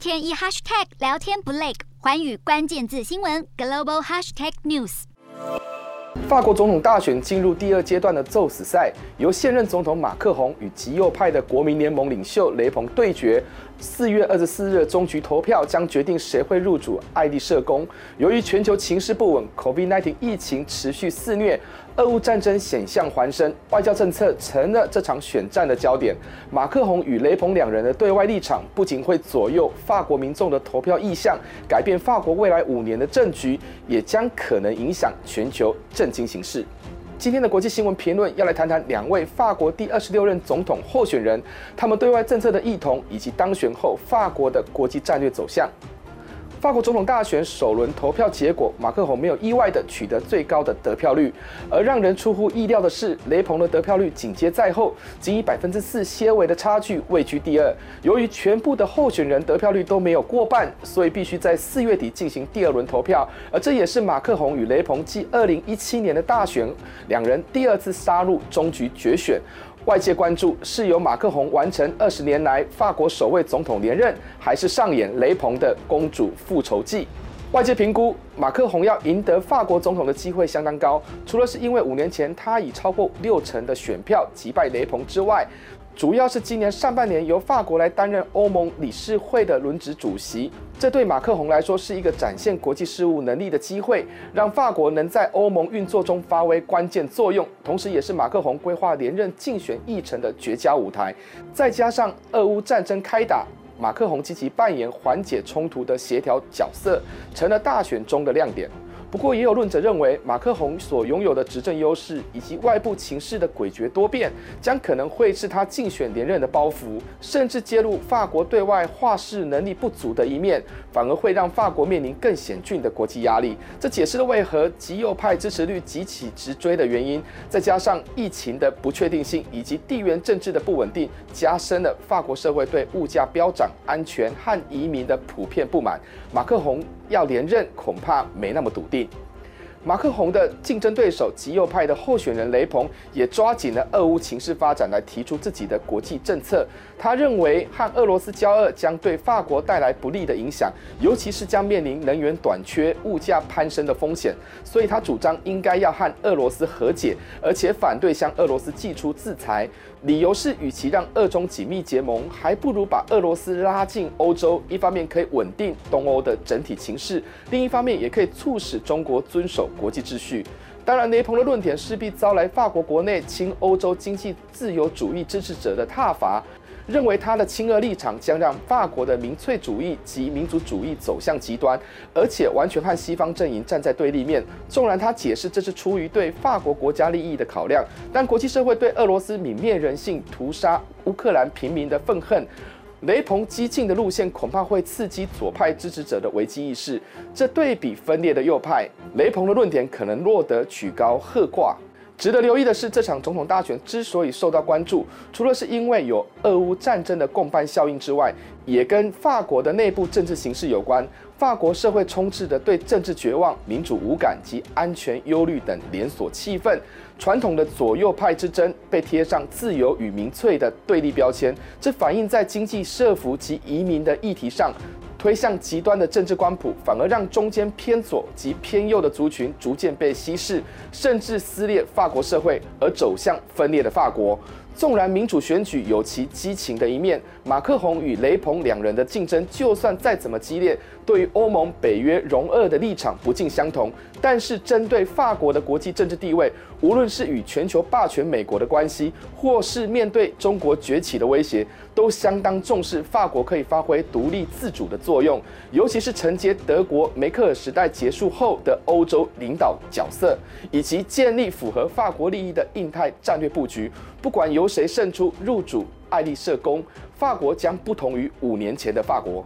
天一 hashtag 聊天不累，环宇关键字新闻 global hashtag news。法国总统大选进入第二阶段的宙死赛，由现任总统马克宏与极右派的国民联盟领袖雷鹏对决。四月二十四日终局投票将决定谁会入主爱丽舍宫。由于全球情势不稳，COVID-19 疫情持续肆虐，俄乌战争险象环生，外交政策成了这场选战的焦点。马克宏与雷鹏两人的对外立场不仅会左右法国民众的投票意向，改变法国未来五年的政局，也将可能影响全球政经形势。今天的国际新闻评论要来谈谈两位法国第二十六任总统候选人，他们对外政策的异同，以及当选后法国的国际战略走向。法国总统大选首轮投票结果，马克宏没有意外的取得最高的得票率，而让人出乎意料的是，雷鹏的得票率紧接在后，仅以百分之四些微的差距位居第二。由于全部的候选人得票率都没有过半，所以必须在四月底进行第二轮投票，而这也是马克宏与雷鹏继二零一七年的大选，两人第二次杀入终局决选。外界关注是由马克宏完成二十年来法国首位总统连任，还是上演雷鹏的公主复仇记？外界评估，马克宏要赢得法国总统的机会相当高，除了是因为五年前他以超过六成的选票击败雷鹏之外。主要是今年上半年由法国来担任欧盟理事会的轮值主席，这对马克宏来说是一个展现国际事务能力的机会，让法国能在欧盟运作中发挥关键作用，同时也是马克宏规划连任竞选议程的绝佳舞台。再加上俄乌战争开打，马克宏积极扮演缓解冲突的协调角色，成了大选中的亮点。不过，也有论者认为，马克宏所拥有的执政优势以及外部情势的诡谲多变，将可能会是他竞选连任的包袱，甚至揭露法国对外话事能力不足的一面，反而会让法国面临更险峻的国际压力。这解释了为何极右派支持率急起直追的原因。再加上疫情的不确定性以及地缘政治的不稳定，加深了法国社会对物价飙涨、安全和移民的普遍不满。马克宏要连任，恐怕没那么笃定。马克宏的竞争对手极右派的候选人雷鹏也抓紧了俄乌情势发展来提出自己的国际政策。他认为和俄罗斯交恶将对法国带来不利的影响，尤其是将面临能源短缺、物价攀升的风险。所以他主张应该要和俄罗斯和解，而且反对向俄罗斯祭出制裁。理由是，与其让俄中紧密结盟，还不如把俄罗斯拉进欧洲。一方面可以稳定东欧的整体情势，另一方面也可以促使中国遵守国际秩序。当然，雷朋的论点势必遭来法国国内亲欧洲经济自由主义支持者的挞伐。认为他的亲俄立场将让法国的民粹主义及民族主义走向极端，而且完全和西方阵营站在对立面。纵然他解释这是出于对法国国家利益的考量，但国际社会对俄罗斯泯灭人性、屠杀乌克兰平民的愤恨，雷鹏激进的路线恐怕会刺激左派支持者的危机意识。这对比分裂的右派，雷鹏的论点可能落得曲高和寡。值得留意的是，这场总统大选之所以受到关注，除了是因为有俄乌战争的共伴效应之外，也跟法国的内部政治形势有关。法国社会充斥着对政治绝望、民主无感及安全忧虑等连锁气氛，传统的左右派之争被贴上自由与民粹的对立标签，这反映在经济社福及移民的议题上。推向极端的政治光谱，反而让中间偏左及偏右的族群逐渐被稀释，甚至撕裂法国社会，而走向分裂的法国。纵然民主选举有其激情的一面，马克宏与雷鹏两人的竞争，就算再怎么激烈，对于欧盟、北约融俄的立场不尽相同。但是针对法国的国际政治地位，无论是与全球霸权美国的关系，或是面对中国崛起的威胁，都相当重视法国可以发挥独立自主的作用，尤其是承接德国梅克尔时代结束后的欧洲领导角色，以及建立符合法国利益的印太战略布局。不管由谁胜出入主爱丽舍宫，法国将不同于五年前的法国。